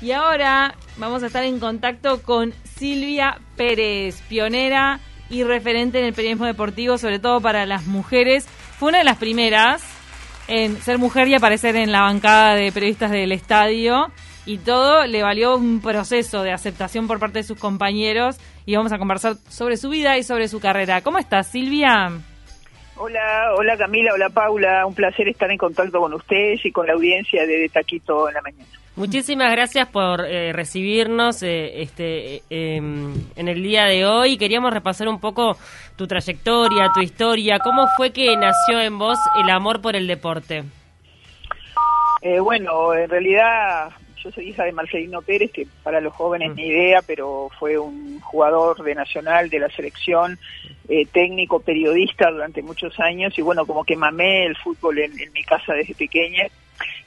Y ahora vamos a estar en contacto con Silvia Pérez, pionera y referente en el periodismo deportivo, sobre todo para las mujeres. Fue una de las primeras en ser mujer y aparecer en la bancada de periodistas del estadio. Y todo le valió un proceso de aceptación por parte de sus compañeros. Y vamos a conversar sobre su vida y sobre su carrera. ¿Cómo estás, Silvia? Hola, hola Camila, hola Paula. Un placer estar en contacto con ustedes y con la audiencia de, Taquito en la mañana. Muchísimas gracias por eh, recibirnos eh, este, em, en el día de hoy. Queríamos repasar un poco tu trayectoria, tu historia. ¿Cómo fue que nació en vos el amor por el deporte? Eh, bueno, en realidad yo soy hija de Marcelino Pérez, que para los jóvenes mm. ni idea, pero fue un jugador de Nacional, de la selección, técnico, periodista durante muchos años y bueno, como que mamé el fútbol en mi casa desde pequeña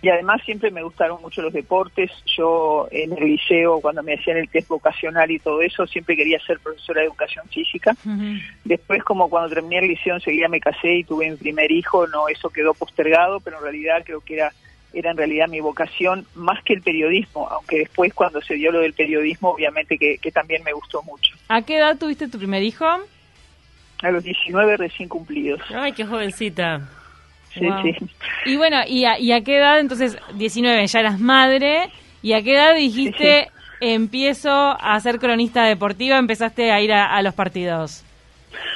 y además siempre me gustaron mucho los deportes. Yo en el liceo, cuando me hacían el test vocacional y todo eso, siempre quería ser profesora de educación física. Después, como cuando terminé el liceo, enseguida me casé y tuve mi primer hijo, no, eso quedó postergado, pero en realidad creo que era era en realidad mi vocación más que el periodismo, aunque después cuando se dio lo del periodismo, obviamente que, que también me gustó mucho. ¿A qué edad tuviste tu primer hijo? A los 19 recién cumplidos. Ay, qué jovencita. Sí, sí. Y bueno, ¿y a, ¿y a, qué edad entonces, 19, ya eras madre? ¿Y a qué edad dijiste, empiezo a ser cronista deportiva, empezaste a ir a, los partidos?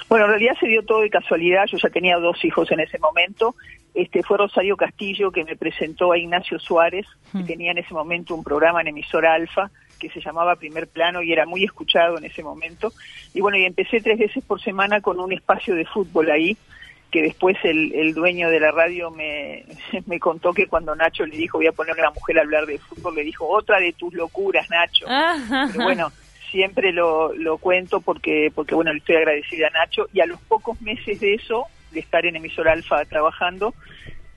Bueno, en realidad se dio todo de casualidad, yo ya tenía dos hijos en ese momento. Este fue Rosario Castillo que me presentó a Ignacio Suárez, que hmm. tenía en ese momento un programa en emisora Alfa que se llamaba Primer Plano y era muy escuchado en ese momento. Y bueno, y empecé tres veces por semana con un espacio de fútbol ahí que después el, el dueño de la radio me, me contó que cuando Nacho le dijo voy a poner a la mujer a hablar de fútbol, le dijo otra de tus locuras, Nacho. Pero bueno, siempre lo, lo cuento porque, porque bueno, le estoy agradecida a Nacho y a los pocos meses de eso, de estar en emisora Alfa trabajando,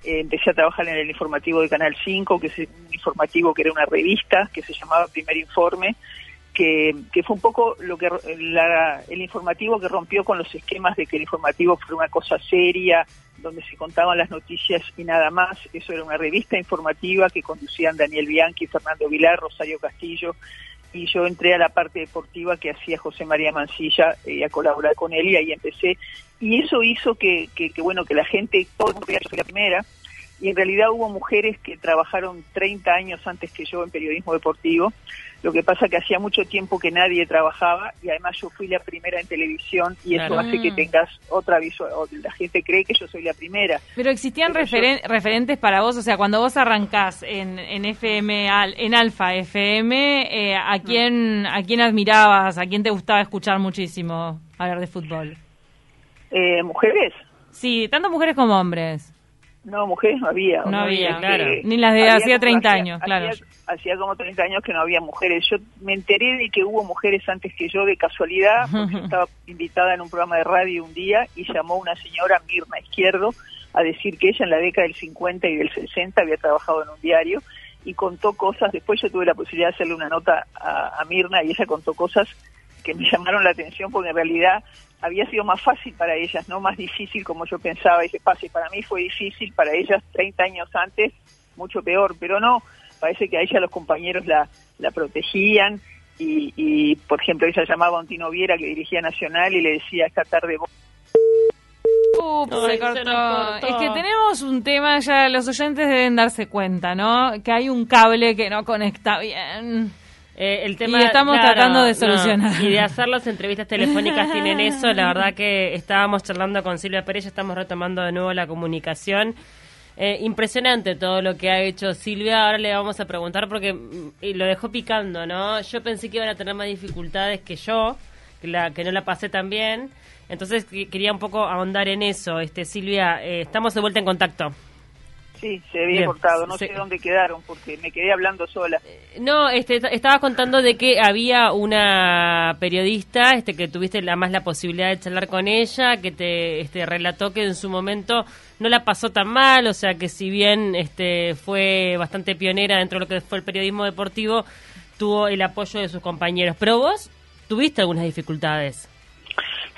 eh, empecé a trabajar en el informativo de Canal 5, que es un informativo que era una revista que se llamaba Primer Informe, que, fue un poco lo que el informativo que rompió con los esquemas de que el informativo fue una cosa seria, donde se contaban las noticias y nada más. Eso era una revista informativa que conducían Daniel Bianchi, Fernando Vilar, Rosario Castillo, y yo entré a la parte deportiva que hacía José María Mancilla y a colaborar con él y ahí empecé. Y eso hizo que, que, bueno, que la gente, todo el mundo la primera, y en realidad hubo mujeres que trabajaron 30 años antes que yo en periodismo deportivo. Lo que pasa que hacía mucho tiempo que nadie trabajaba y además yo fui la primera en televisión y eso hace que tengas otra visual. La gente cree que yo soy la primera. Pero existían referentes para vos, o sea, cuando vos arrancás en, en FM, en Alfa FM, eh, ¿a, quién, ¿a quién admirabas? ¿A quién te gustaba escuchar muchísimo hablar de fútbol? Eh, ¿Mujeres? Sí, tanto mujeres como hombres. No, mujeres no había. No, había, claro. Ni las de hacía 30 años, claro. Hacía, como 30 años que no había mujeres. Yo me enteré de que hubo mujeres antes que yo de casualidad, porque estaba invitada en un programa de radio un día y llamó una señora, Mirna Izquierdo, a decir que ella en la década del 50 y del 60 había trabajado en un diario y contó cosas. Después yo tuve la posibilidad de hacerle una nota a, a Mirna y ella contó cosas que me llamaron la atención porque en realidad había sido más fácil para ellas, no más difícil como yo pensaba. Ese pase para mí fue difícil, para ellas 30 años antes mucho peor, pero no, parece que a ella los compañeros la, la protegían y, y, por ejemplo, ella llamaba a un Tino Viera que dirigía Nacional y le decía esta tarde... se cortó. Es que tenemos un tema, ya los oyentes deben darse cuenta, ¿no? Que hay un cable que no conecta bien. Eh, el tema, y estamos tratando de solucionar. y de hacer las entrevistas telefónicas tienen eso. La verdad que estábamos charlando con Silvia Pérez, estamos retomando de nuevo la comunicación. Eh, impresionante todo lo que ha hecho Silvia. Ahora le vamos a preguntar porque mm, y lo dejó picando, ¿no? Yo pensé que iban a tener más dificultades que yo, que, la, que no la pasé tan bien. Entonces quería un poco ahondar en eso. Este Silvia, eh, estamos de vuelta en contacto. Sí, se había cortado, no sé dónde quedaron porque me quedé hablando sola. Eh, no, este, estaba contando de que había una periodista este, que tuviste la más la posibilidad de charlar con ella, que te este, relató que en su momento no la pasó tan mal, o sea que si bien este, fue bastante pionera dentro de lo que fue el periodismo deportivo, tuvo el apoyo de sus compañeros. Pero vos tuviste algunas dificultades.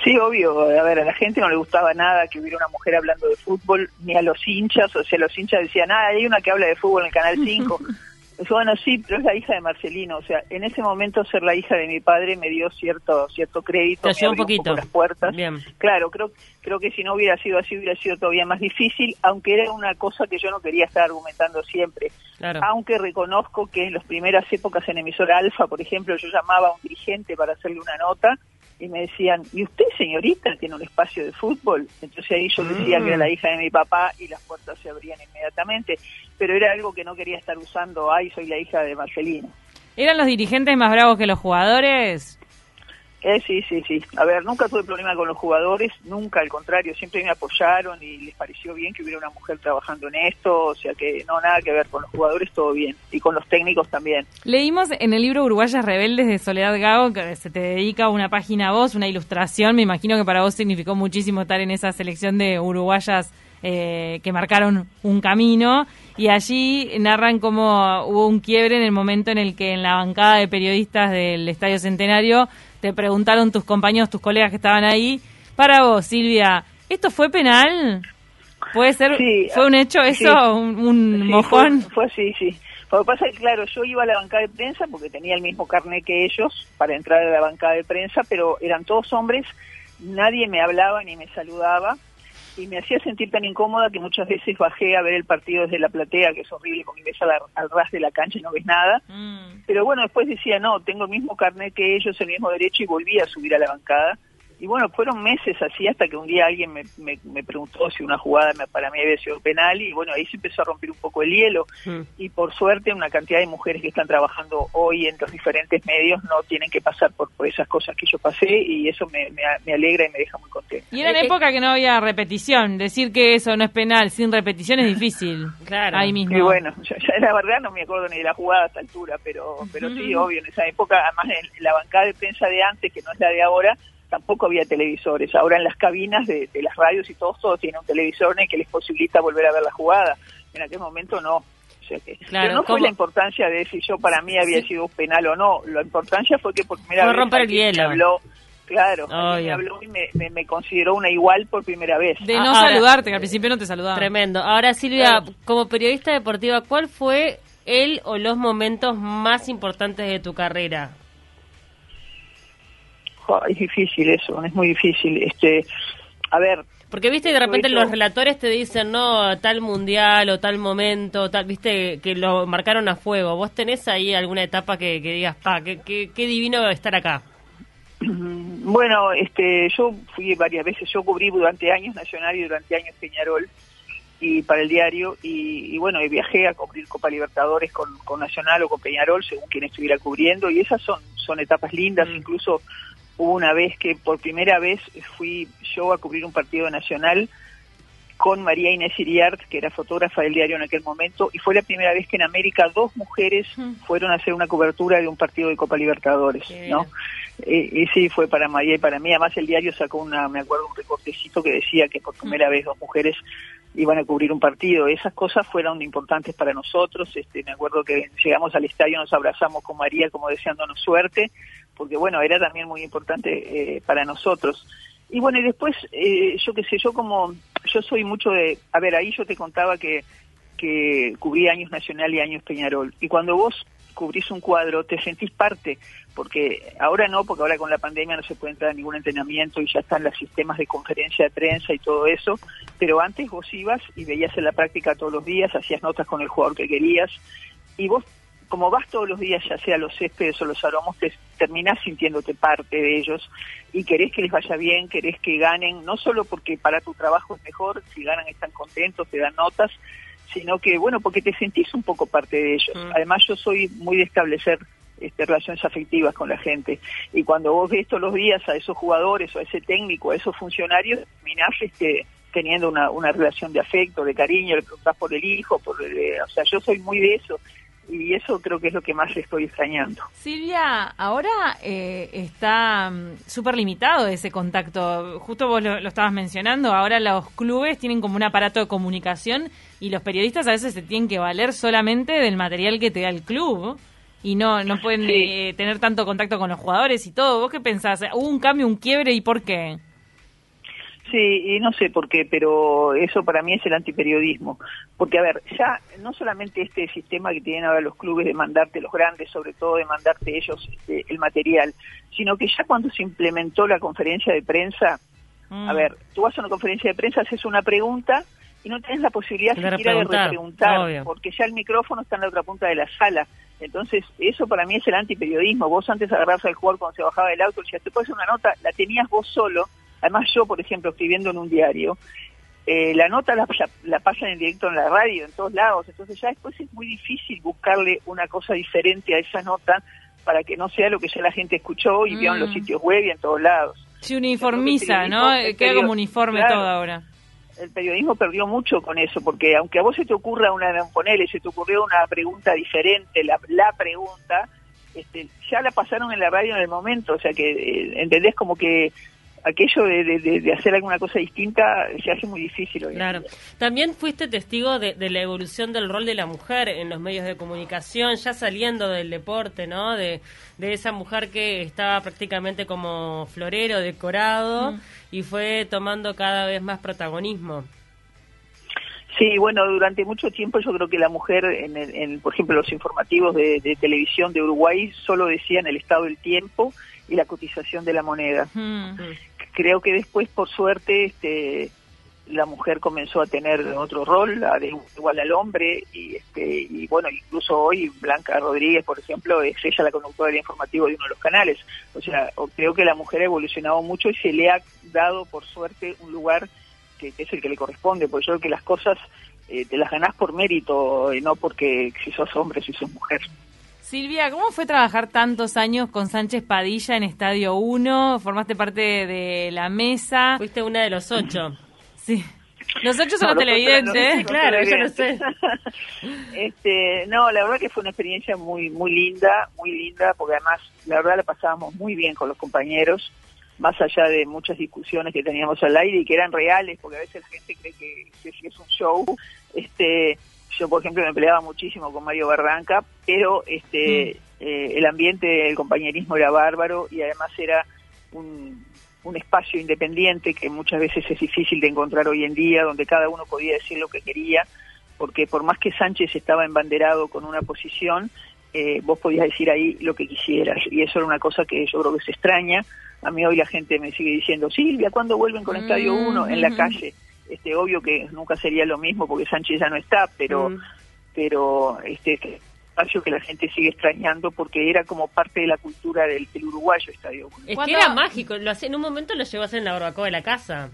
Sí, obvio. A ver, a la gente no le gustaba nada que hubiera una mujer hablando de fútbol, ni a los hinchas. O sea, los hinchas decían, ah, hay una que habla de fútbol en el Canal 5. Bueno, sí, pero es la hija de Marcelino. O sea, en ese momento ser la hija de mi padre me dio cierto cierto crédito. Te un poquito. las puertas. Claro, creo, creo que si no hubiera sido así hubiera sido todavía más difícil, aunque era una cosa que yo no quería estar argumentando siempre. Aunque reconozco que en las primeras épocas en emisora Alfa, por ejemplo, yo llamaba a un dirigente para hacerle una nota y me decían, ¿y usted, señorita, tiene un espacio de fútbol? Entonces ahí yo decía que era la mm. hija de mi papá y las puertas se abrían inmediatamente, pero era algo que no quería estar usando, ay, soy la hija de Marcelino. ¿Eran los dirigentes más bravos que los jugadores? Eh, sí, sí, sí. A ver, nunca tuve problema con los jugadores, nunca, al contrario, siempre me apoyaron y les pareció bien que hubiera una mujer trabajando en esto, o sea que no, nada que ver con los jugadores, todo bien, y con los técnicos también. Leímos en el libro Uruguayas Rebeldes de Soledad Gago que se te dedica una página a vos, una ilustración, me imagino que para vos significó muchísimo estar en esa selección de uruguayas eh, que marcaron un camino y allí narran cómo hubo un quiebre en el momento en el que en la bancada de periodistas del Estadio Centenario te preguntaron tus compañeros, tus colegas que estaban ahí. Para vos, Silvia, ¿esto fue penal? ¿Puede ser? ¿Fue un hecho eso? ¿Un, mojón? Fue, así, sí. Lo que pasa es que, claro, yo iba a la bancada de prensa porque tenía el mismo carnet que ellos para entrar a la bancada de prensa, pero eran todos hombres, nadie me hablaba ni me saludaba y me hacía sentir tan incómoda que muchas veces bajé a ver el partido desde la platea, que es horrible, con mi ves al, al ras de la cancha y no ves nada. Mm. Pero bueno, después decía, no, tengo el mismo carnet que ellos, el mismo derecho, y volví a subir a la bancada y bueno, fueron meses así hasta que un día alguien me, me, preguntó si una jugada para mí había sido penal y bueno, ahí se empezó a romper un poco el hielo mm. y por suerte una cantidad de mujeres que están trabajando hoy en los diferentes medios no tienen que pasar por, por esas cosas que yo pasé y eso me, me, alegra y me deja muy contento. Y era en época que no había repetición, decir que eso no es penal sin repetición es difícil. claro. Ahí mismo. Y bueno, ya, la verdad no me acuerdo ni de la jugada a esta altura, pero, pero sí, obvio, en esa época, además en la bancada de prensa de antes, que no es la de ahora, tampoco había televisores. Ahora en las cabinas de, las radios y todos, todos tienen un televisor que les posibilita volver a ver la jugada. En aquel momento no. pero no fue la importancia de si yo para mí había sido un penal o no. La importancia fue que por primera vez romper el hielo. habló, claro, me habló y me, consideró una igual por primera vez. De no saludarte, que al principio no te saludaba. Tremendo. Ahora, Silvia, como periodista deportiva, ¿cuál fue el o los momentos más importantes de tu carrera? Es difícil eso, es muy difícil. Este, a ver. Porque viste de repente los relatores te dicen, no, tal mundial o tal momento, tal, viste que lo marcaron a fuego. ¿Vos tenés ahí alguna etapa que, digas, pa, qué, qué, qué divino estar acá? Bueno, este, yo fui varias veces, yo cubrí durante años Nacional y durante años Peñarol y para el diario y, bueno, viajé a cubrir Copa Libertadores con, con, Nacional o con Peñarol según quien estuviera cubriendo y esas son, son etapas lindas, mm. incluso Hubo una vez que por primera vez fui yo a cubrir un partido nacional con María Inés Iriart, que era fotógrafa del diario en aquel momento, y fue la primera vez que en América dos mujeres fueron a hacer una cobertura de un partido de Copa Libertadores, ¿no? Y, sí, fue para María y para mí. Además, el diario sacó una, me acuerdo, un recortecito que decía que por primera vez dos mujeres iban a cubrir un partido. Esas cosas fueron importantes para nosotros. Este, me acuerdo que llegamos al estadio, nos abrazamos con María como deseándonos suerte porque bueno, era también muy importante eh, para nosotros. Y bueno, y después, eh, yo qué sé, yo como, yo soy mucho de, a ver, ahí yo te contaba que, que cubrí años Nacional y años Peñarol, y cuando vos cubrís un cuadro, te sentís parte, porque ahora no, porque ahora con la pandemia no se puede entrar a ningún entrenamiento y ya están los sistemas de conferencia de prensa y todo eso, pero antes vos ibas y veías en la práctica todos los días, hacías notas con el jugador que querías, y vos como vas todos los días, ya sea los céspedes o los aromos, te terminás sintiéndote parte de ellos y querés que les vaya bien, querés que ganen, no solo porque para tu trabajo es mejor, si ganan están contentos, te dan notas, sino que, bueno, porque te sentís un poco parte de ellos. Mm. Además, yo soy muy de establecer este, relaciones afectivas con la gente. Y cuando vos ves todos los días a esos jugadores o a ese técnico, a esos funcionarios, terminás este, teniendo una, una relación de afecto, de cariño, le preguntás por el hijo, por o sea, yo soy muy de eso y eso creo que es lo que más estoy extrañando. Silvia, ahora eh, está mm, súper limitado ese contacto. Justo vos lo, estabas mencionando, ahora los clubes tienen como un aparato de comunicación y los periodistas a veces se tienen que valer solamente del material que te da el club y no no pueden eh, tener tanto contacto con los jugadores y todo. ¿Vos qué pensás? ¿Hubo un cambio, un quiebre y por qué? Sí, y no sé por qué, pero eso para mí es el antiperiodismo. Porque, a ver, ya no solamente este sistema que tienen ahora los clubes de mandarte, los grandes, sobre todo de mandarte ellos este, el material, sino que ya cuando se implementó la conferencia de prensa, a mm. ver, tú vas a una conferencia de prensa, haces una pregunta y no tienes la posibilidad de siquiera de repreguntar, porque ya el micrófono está en la otra punta de la sala. Entonces, eso para mí es el antiperiodismo. Vos antes agarrabas al jugador cuando se bajaba del auto y decías, te puedes hacer una nota, la tenías vos solo Además yo, por ejemplo, escribiendo en un diario, eh, la nota la, la, pasan en directo en la radio, en todos lados, entonces ya después es muy difícil buscarle una cosa diferente a esa nota para que no sea lo que ya la gente escuchó y vio en los mm. sitios web y en todos lados. Se uniformiza, ¿no? Queda como uniforme todo ahora. El periodismo perdió mucho con eso, porque aunque a vos se te ocurra una, ponele, se te ocurrió una pregunta diferente, la, la pregunta, este, ya la pasaron en la radio en el momento, o sea que, eh, ¿entendés? Como que aquello de, hacer alguna cosa distinta se hace muy difícil hoy. Claro. También fuiste testigo de, la evolución del rol de la mujer en los medios de comunicación, ya saliendo del deporte, ¿no? De, esa mujer que estaba prácticamente como florero, decorado, mm. y fue tomando cada vez más protagonismo. Sí, bueno, durante mucho tiempo yo creo que la mujer, en, por ejemplo, los informativos de, televisión de Uruguay solo decían el estado del tiempo y la cotización de la moneda. Mm. Creo que después, por suerte, este, la mujer comenzó a tener otro rol, igual al hombre, y, este, y bueno, incluso hoy Blanca Rodríguez, por ejemplo, es ella la conductora del informativo de uno de los canales. O sea, creo que la mujer ha evolucionado mucho y se le ha dado, por suerte, un lugar que, es el que le corresponde, porque yo creo que las cosas eh, te las ganás por mérito, y no porque si sos hombre, si sos mujer. Silvia, ¿cómo fue trabajar tantos años con Sánchez Padilla en Estadio 1? Formaste parte de la mesa. Fuiste una de los ocho. Sí. Los ocho son los televidentes, claro, yo lo sé. este, no, la verdad que fue una experiencia muy muy linda, muy linda, porque además la verdad la pasábamos muy bien con los compañeros, más allá de muchas discusiones que teníamos al aire y que eran reales, porque a veces la gente cree que, que es un show. Este, yo, por ejemplo, me peleaba muchísimo con Mario Barranca, pero este mm. eh, el ambiente, el compañerismo era bárbaro y además era un, un espacio independiente que muchas veces es difícil de encontrar hoy en día, donde cada uno podía decir lo que quería, porque por más que Sánchez estaba embanderado con una posición, eh, vos podías decir ahí lo que quisieras. Y eso era una cosa que yo creo que se extraña. A mí hoy la gente me sigue diciendo, Silvia, ¿cuándo vuelven con Estadio 1 en la mm. calle? Este obvio que nunca sería lo mismo porque Sánchez ya no está pero mm. pero este espacio que la gente sigue extrañando porque era como parte de la cultura del, uruguayo estadio es que era mágico lo en un momento lo llevas en la barbacoa de la casa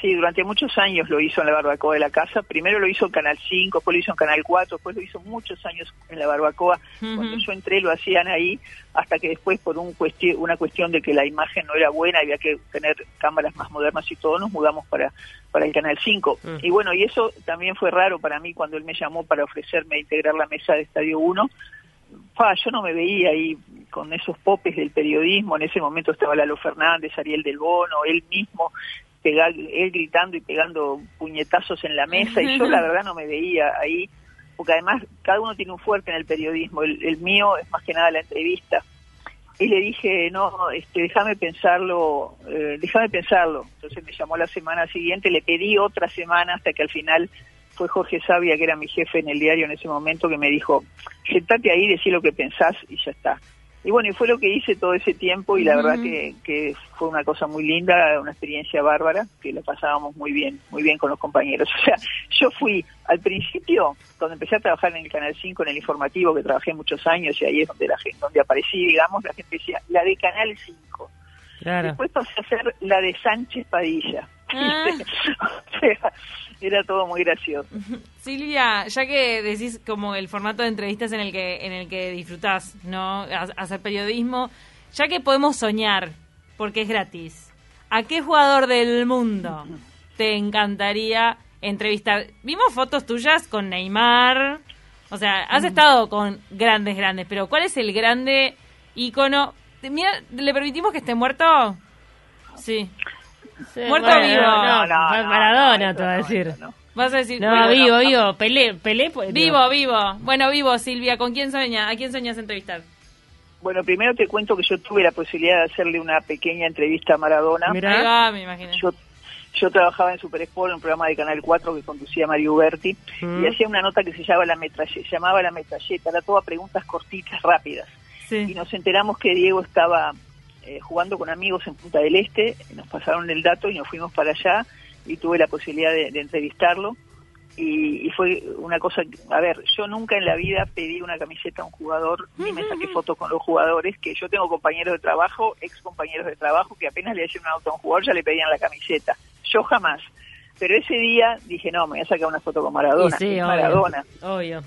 Sí, durante muchos años lo hizo en la barbacoa de la casa. Primero lo hizo en Canal 5, después lo hizo en Canal 4, después lo hizo muchos años en la barbacoa. Cuando yo entré lo hacían ahí, hasta que después por un una cuestión de que la imagen no era buena, había que tener cámaras más modernas y todo, nos mudamos para, para el Canal 5. Mm. Y bueno, y eso también fue raro para mí cuando él me llamó para ofrecerme integrar la mesa de Estadio 1. yo no me veía ahí con esos popes del periodismo, en ese momento estaba Lalo Fernández, Ariel del Bono, él mismo, él gritando y pegando puñetazos en la mesa y yo la verdad no me veía ahí, porque además cada uno tiene un fuerte en el periodismo, el, mío es más que nada la entrevista. Y le dije, no, este, déjame pensarlo, eh, déjame pensarlo. Entonces me llamó la semana siguiente, le pedí otra semana hasta que al final fue Jorge Sabia, que era mi jefe en el diario en ese momento, que me dijo, sentate ahí, decí lo que pensás y ya está. Y bueno, y fue lo que hice todo ese tiempo y la verdad que, fue una cosa muy linda, una experiencia bárbara, que la pasábamos muy bien, muy bien con los compañeros. O sea, yo fui al principio, cuando empecé a trabajar en el Canal 5, en el informativo, que trabajé muchos años y ahí es donde, la gente, donde aparecí, digamos, la gente decía, la de Canal 5. Después pasé a hacer la de Sánchez Padilla. Ah. o sea, era todo muy gracioso. Silvia, ya que decís como el formato de entrevistas en el que en el que disfrutás, ¿no? Hacer periodismo, ya que podemos soñar, porque es gratis. ¿A qué jugador del mundo te encantaría entrevistar? Vimos fotos tuyas con Neymar. O sea, has estado con grandes, grandes, pero ¿cuál es el grande ícono? Mira, ¿le permitimos que esté muerto? Sí. Muerto o vivo. No, no, Maradona, te voy a decir. Vas a decir. No, vivo, vivo. Pelé, Pelé. Pues, vivo, vivo. Bueno, vivo, Silvia. ¿Con quién sueña? ¿A quién sueñas entrevistar? Bueno, primero te cuento que yo tuve la posibilidad de hacerle una pequeña entrevista a Maradona. Mirá. me imagino. Yo, yo trabajaba en Super Sport, un programa de Canal 4 que conducía Mario Berti, y hacía una nota que se llamaba La Metralleta, llamaba La Metralleta, era toda preguntas cortitas, rápidas. Y nos enteramos que Diego estaba eh, jugando con amigos en Punta del Este, nos pasaron el dato y nos fuimos para allá y tuve la posibilidad de, entrevistarlo. Y, fue una cosa, a ver, yo nunca en la vida pedí una camiseta a un jugador, ni me saqué fotos con los jugadores, que yo tengo compañeros de trabajo, ex compañeros de trabajo, que apenas le hacían un auto a un jugador ya le pedían la camiseta. Yo jamás. Pero ese día dije, no, me voy a sacar una foto con Maradona. Sí, Maradona. Obvio.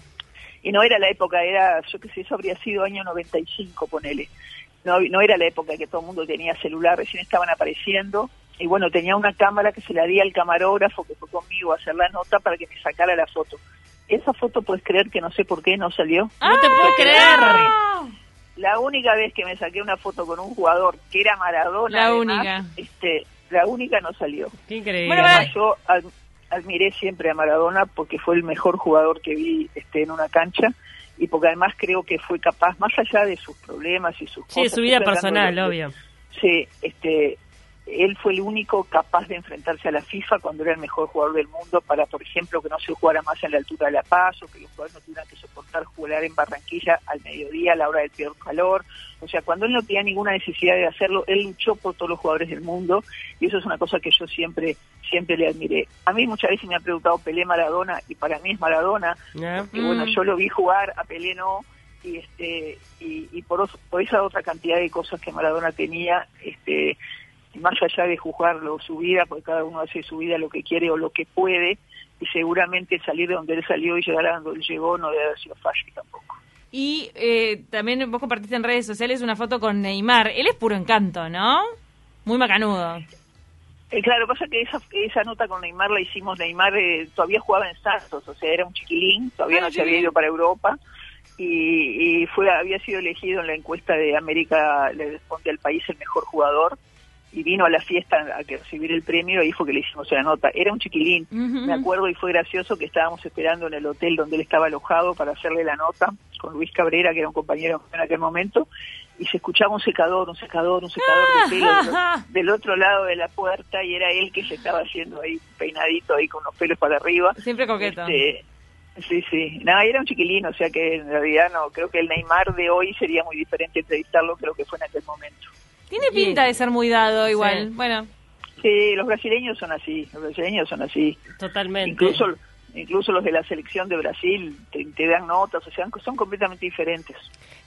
Y no era la época, era, yo qué sé, eso habría sido año 95, ponele. No, no era la época que todo el mundo tenía celular, recién estaban apareciendo y bueno, tenía una cámara que se la di al camarógrafo que fue conmigo a hacer la nota para que me sacara la foto. Esa foto puedes creer que no sé por qué no salió. no te puedo creer. La única vez que me saqué una foto con un jugador que era Maradona, la única, este, la única no salió. Qué increíble. yo admiré siempre a Maradona porque fue el mejor jugador que vi este, en una cancha y porque además creo que fue capaz, más allá de sus problemas y sus sí, su vida personal, obvio. Sí, este, él fue el único capaz de enfrentarse a la FIFA cuando era el mejor jugador del mundo para, por ejemplo, que no se jugara más en la altura de La Paz o que los jugadores no tuvieran que soportar jugar en Barranquilla al mediodía a la hora del peor calor. O sea, cuando él no tenía ninguna necesidad de hacerlo, él luchó por todos los jugadores del mundo y eso es una cosa que yo siempre siempre le admiré. A mí muchas veces me ha preguntado Pelé Maradona y para mí es Maradona. Y bueno, mm. yo lo vi jugar, a Pelé no y este y, por, por esa otra cantidad de cosas que Maradona tenía este más allá de juzgarlo su vida, porque cada uno hace su vida lo que quiere o lo que puede, y seguramente salir de donde él salió y llegar a donde él llegó no debe haber sido fácil tampoco. Y eh, también vos compartiste en redes sociales una foto con Neymar. Él es puro encanto, ¿no? Muy macanudo. Eh, claro, pasa que esa, esa nota con Neymar la hicimos, Neymar eh, todavía jugaba en Santos, o sea, era un chiquilín, todavía ah, no se había ido para Europa, y, y, fue había sido elegido en la encuesta de América, le responde al país el mejor jugador, y vino a la fiesta a recibir el premio, ahí fue que le hicimos la nota. Era un chiquilín, me acuerdo, y fue gracioso que estábamos esperando en el hotel donde él estaba alojado para hacerle la nota con Luis Cabrera, que era un compañero en aquel momento, y se escuchaba un secador, un secador, un secador de pelo del, otro lado de la puerta, y era él que se estaba haciendo ahí peinadito ahí con los pelos para arriba. Siempre coqueto. Este, sí, sí. Nada, era un chiquilín, o sea que en realidad no, creo que el Neymar de hoy sería muy diferente entrevistarlo que lo que fue en aquel momento. Tiene pinta de ser muy dado igual. Bueno. Sí, los brasileños son así, los brasileños son así. Totalmente. Incluso incluso los de la selección de Brasil te, dan notas, o sea, son completamente diferentes.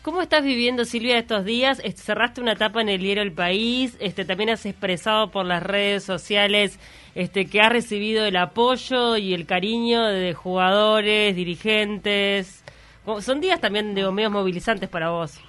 ¿Cómo estás viviendo, Silvia, estos días? Cerraste una etapa en el diario El País, este, también has expresado por las redes sociales este, que has recibido el apoyo y el cariño de jugadores, dirigentes. Son días también de medios movilizantes para vos.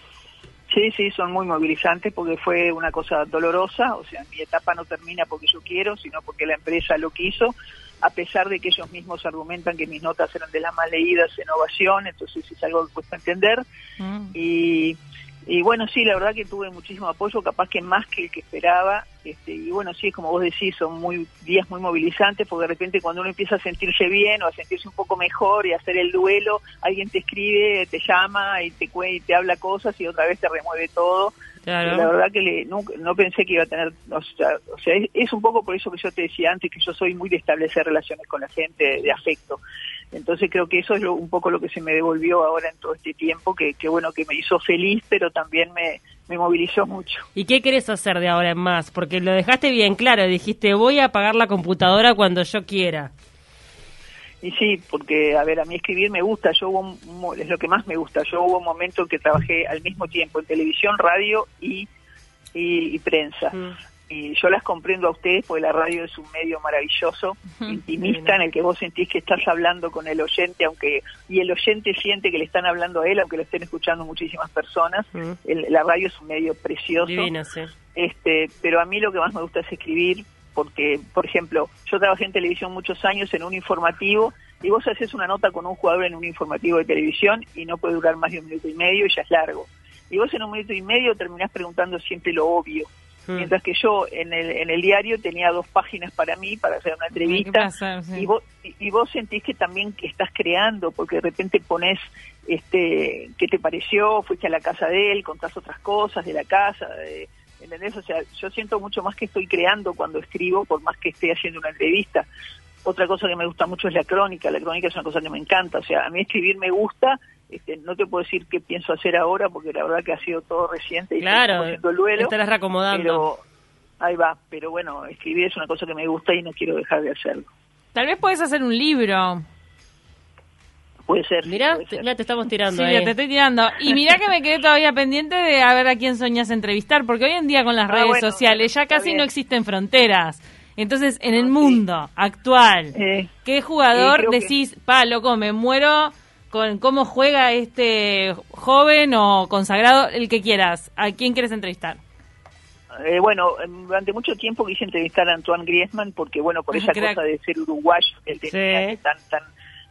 Sí, sí, son muy movilizantes porque fue una cosa dolorosa, o sea, mi etapa no termina porque yo quiero, sino porque la empresa lo quiso, a pesar de que ellos mismos argumentan que mis notas eran de las más leídas en ovación, entonces es algo que cuesta entender. Mm. Y y bueno, sí, la verdad que tuve muchísimo apoyo, capaz que más que el que esperaba. Este, y bueno, sí, como vos decís, son muy días muy movilizantes, porque de repente cuando uno empieza a sentirse bien o a sentirse un poco mejor y a hacer el duelo, alguien te escribe, te llama y te, y te habla cosas y otra vez te remueve todo. La verdad que no, pensé que iba a tener, o sea, es, un poco por eso que yo te decía antes, que yo soy muy de establecer relaciones con la gente, de afecto. Entonces creo que eso es un poco lo que se me devolvió ahora en todo este tiempo, que, bueno, que me hizo feliz, pero también me, me movilizó mucho. ¿Y qué querés hacer de ahora en más? Porque lo dejaste bien claro, dijiste voy a apagar la computadora cuando yo quiera. Y sí, porque, a ver, a mí escribir me gusta, yo hubo, es lo que más me gusta, yo hubo un momento que trabajé al mismo tiempo en televisión, radio y, y, prensa. Mm. Y yo las comprendo a ustedes porque la radio es un medio maravilloso, intimista, en el que vos sentís que estás hablando con el oyente, aunque y el oyente siente que le están hablando a él, aunque lo estén escuchando muchísimas personas. Mm. la radio es un medio precioso. este, pero a mí lo que más me gusta es escribir, porque, por ejemplo, yo trabajé en televisión muchos años en un informativo y vos haces una nota con un jugador en un informativo de televisión y no puede durar más de un minuto y medio y ya es largo. Y vos en un minuto y medio terminás preguntando siempre lo obvio. Hmm. Mientras que yo en el, en el diario tenía dos páginas para mí, para hacer una entrevista, y, vos, y, vos sentís que también que estás creando, porque de repente pones este, qué te pareció, fuiste a la casa de él, contás otras cosas de la casa, de, ¿Entendés? O sea, yo siento mucho más que estoy creando cuando escribo, por más que esté haciendo una entrevista. Otra cosa que me gusta mucho es la crónica. La crónica es una cosa que me encanta. O sea, a mí escribir me gusta. Este, no te puedo decir qué pienso hacer ahora porque la verdad que ha sido todo reciente y claro, el duelo. Estarás reacomodando. Pero ahí va. Pero bueno, escribir es una cosa que me gusta y no quiero dejar de hacerlo. Tal vez puedes hacer un libro. Puede ser. Mira, te estamos tirando. Sí, te estoy tirando. Y mira que me quedé todavía pendiente de a ver a quién soñas entrevistar, porque hoy en día con las ah, redes sociales ya casi no existen fronteras. Entonces, en el mundo actual, eh, ¿qué jugador decís, pa, loco, me muero con cómo juega este joven o consagrado, el que quieras? ¿A quién quieres entrevistar? Eh, bueno, durante mucho tiempo quise entrevistar a Antoine Griezmann porque, bueno, por ah, esa cosa de ser uruguayo, él tenía tan, tan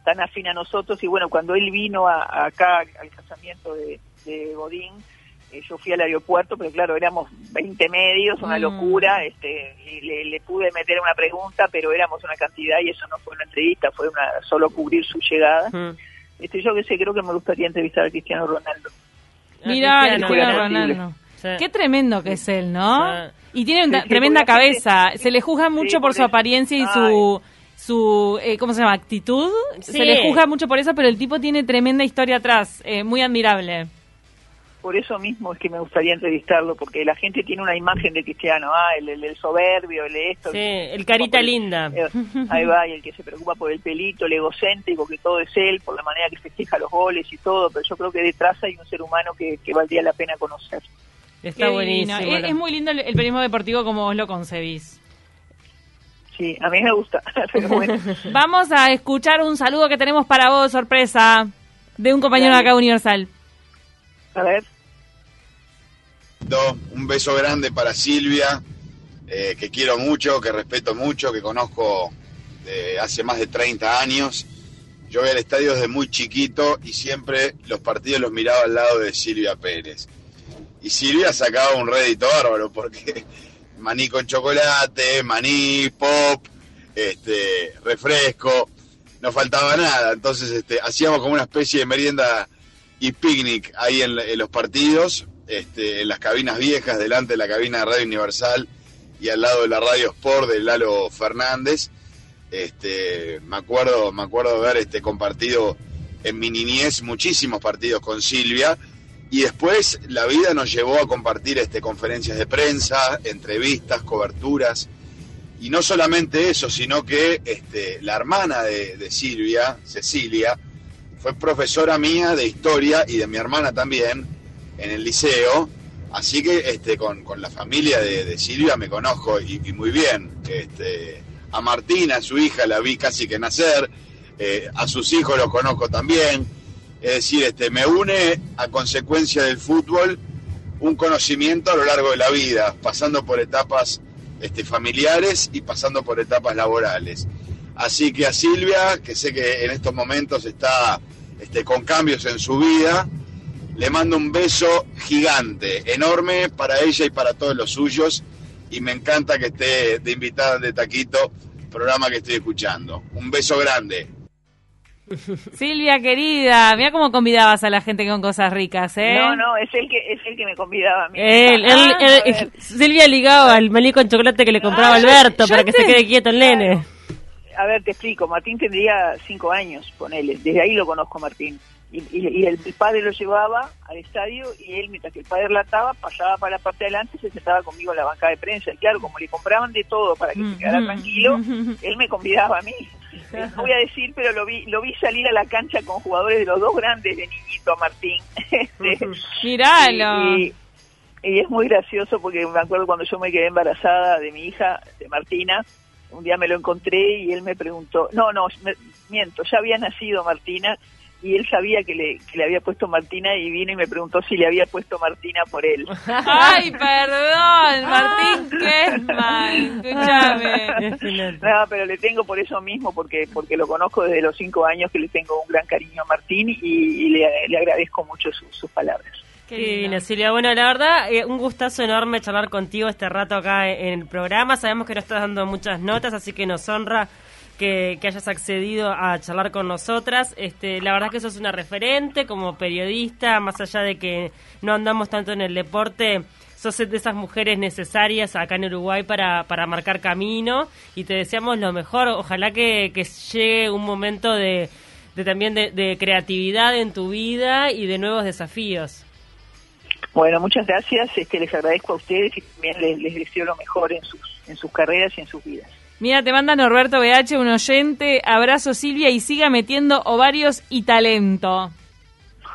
tan afín a nosotros y bueno, cuando él vino acá al casamiento de, de Godín, eh, yo fui al aeropuerto, pero claro, éramos 20 medios, una mm. locura, este, y le, pude meter una pregunta, pero éramos una cantidad y eso no fue una entrevista, fue una solo cubrir su llegada. Mm. Este, yo que sé, creo que me gustaría entrevistar a Cristiano Ronaldo. Mira, Cristiano Ronaldo. Qué tremendo que es él, ¿no? Y tiene una tremenda cabeza. Se le juzga mucho por su apariencia y su su, eh, ¿cómo se llama? Actitud. Se le juzga mucho por eso, pero el tipo tiene tremenda historia atrás, eh, muy admirable. Por eso mismo es que me gustaría entrevistarlo, porque la gente tiene una imagen de Cristiano, ah, el, el, soberbio, el esto. Sí, el carita linda. Eh, ahí va, y el que se preocupa por el pelito, el egocéntrico, que todo es él, por la manera que festeja los goles y todo, pero yo creo que detrás hay un ser humano que, valdría la pena conocer. Está buenísimo. Es, muy lindo el, el periodismo deportivo como vos lo concebís. Sí, a mí me gusta, Vamos a escuchar un saludo que tenemos para vos, sorpresa, de un compañero de acá Universal. A ver. Un beso grande para Silvia, eh, que quiero mucho, que respeto mucho, que conozco de hace más de 30 años. Yo voy al estadio desde muy chiquito y siempre los partidos los miraba al lado de Silvia Pérez. Y Silvia sacaba un rédito bárbaro porque maní con chocolate, maní, pop, este, refresco, no faltaba nada. Entonces este, hacíamos como una especie de merienda y picnic ahí en, los partidos, este, en las cabinas viejas, delante de la cabina de Radio Universal y al lado de la Radio Sport de Lalo Fernández. Este, me acuerdo, me acuerdo de haber este, compartido en mi niñez muchísimos partidos con Silvia y después la vida nos llevó a compartir este, conferencias de prensa, entrevistas, coberturas. Y no solamente eso, sino que este, la hermana de, Silvia, Cecilia, fue profesora mía de historia y de mi hermana también en el liceo. Así que este, con, la familia de, Silvia me conozco y, muy bien. Este, a Martina, su hija, la vi casi que nacer. Eh, a sus hijos los conozco también es decir, este, me une a consecuencia del fútbol un conocimiento a lo largo de la vida, pasando por etapas este, familiares y pasando por etapas laborales. Así que a Silvia, que sé que en estos momentos está este, con cambios en su vida, le mando un beso gigante, enorme para ella y para todos los suyos. Y me encanta que esté de invitada de Taquito, programa que estoy escuchando. Un beso grande. Silvia querida, mira cómo convidabas a la gente con cosas ricas, ¿eh? No, no, es el que es el que me convidaba a mí. Ah, Silvia ligaba al maní con chocolate que le compraba Alberto para que se quede quieto el nene. A ver, te explico. Martín tendría cinco años, ponele. Desde ahí lo conozco, Martín. Y, el, padre lo llevaba al estadio y él, mientras que el padre lataba, pasaba para la parte de adelante y se sentaba conmigo en la bancada de prensa. Y claro, como le compraban de todo para que se quedara mm. tranquilo, él me convidaba a mí no voy a decir, pero lo vi, lo vi salir a la cancha con jugadores de los dos grandes de niñito, Martín. Este, Miralo. Y, es muy gracioso porque me acuerdo cuando yo me quedé embarazada de mi hija, de Martina, un día me lo encontré y él me preguntó, no, no, miento, ya había nacido Martina y él sabía que le, que le había puesto Martina y vino y me preguntó si le había puesto Martina por él. Ay, perdón, Martín Kessman, escúchame. No, pero le tengo por eso mismo, porque porque lo conozco desde los cinco años, que le tengo un gran cariño a Martín y, le, agradezco mucho sus palabras. Qué divina, Silvia. Bueno, la verdad, eh, un gustazo enorme charlar contigo este rato acá en el programa. Sabemos que nos estás dando muchas notas, así que nos honra que, hayas accedido a charlar con nosotras. Este, la verdad que sos una referente como periodista, más allá de que no andamos tanto en el deporte, sos de esas mujeres necesarias acá en Uruguay para, para marcar camino y te deseamos lo mejor. Ojalá que, que llegue un momento de, de también de, creatividad en tu vida y de nuevos desafíos. Bueno, muchas gracias. Este, les agradezco a ustedes y también les, les deseo lo mejor en sus, en sus carreras y en sus vidas. Mira, te manda Norberto BH, un oyente. Abrazo Silvia y siga metiendo ovarios y talento.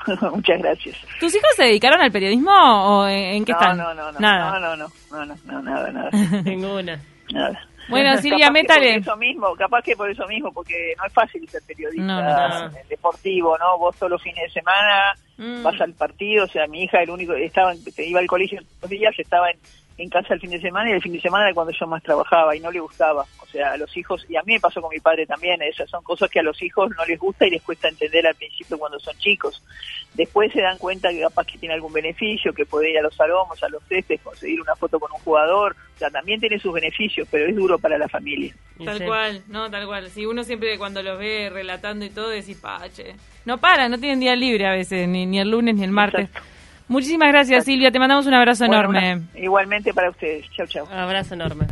Muchas gracias. ¿Tus hijos se dedicaron al periodismo o en, qué están? No, no, no, nada. No, no, no, no, no, nada, nada. Ninguna. Nada. Bueno, Silvia, métale. Por eso mismo, capaz que por eso mismo, porque no es fácil ser periodista deportivo, ¿no? Vos solo fines de semana mm. vas al partido, o sea, mi hija, el único, estaba, iba al colegio todos los días, estaba en, en casa el fin de semana y el fin de semana era cuando yo más trabajaba y no le gustaba. O sea, a los hijos, y a mí me pasó con mi padre también, esas son cosas que a los hijos no les gusta y les cuesta entender al principio cuando son chicos. Después se dan cuenta que capaz que tiene algún beneficio, que puede ir a los salomos, a los cestes, conseguir una foto con un jugador. O sea, también tiene sus beneficios, pero es duro para la familia. Tal cual, no, tal cual. Si uno siempre cuando los ve relatando y todo, decís, pache. No para, no tienen día libre a veces, ni, ni el lunes ni el martes. Muchísimas gracias, Silvia. Te mandamos un abrazo enorme. igualmente para ustedes. Chau, chau. Un abrazo enorme.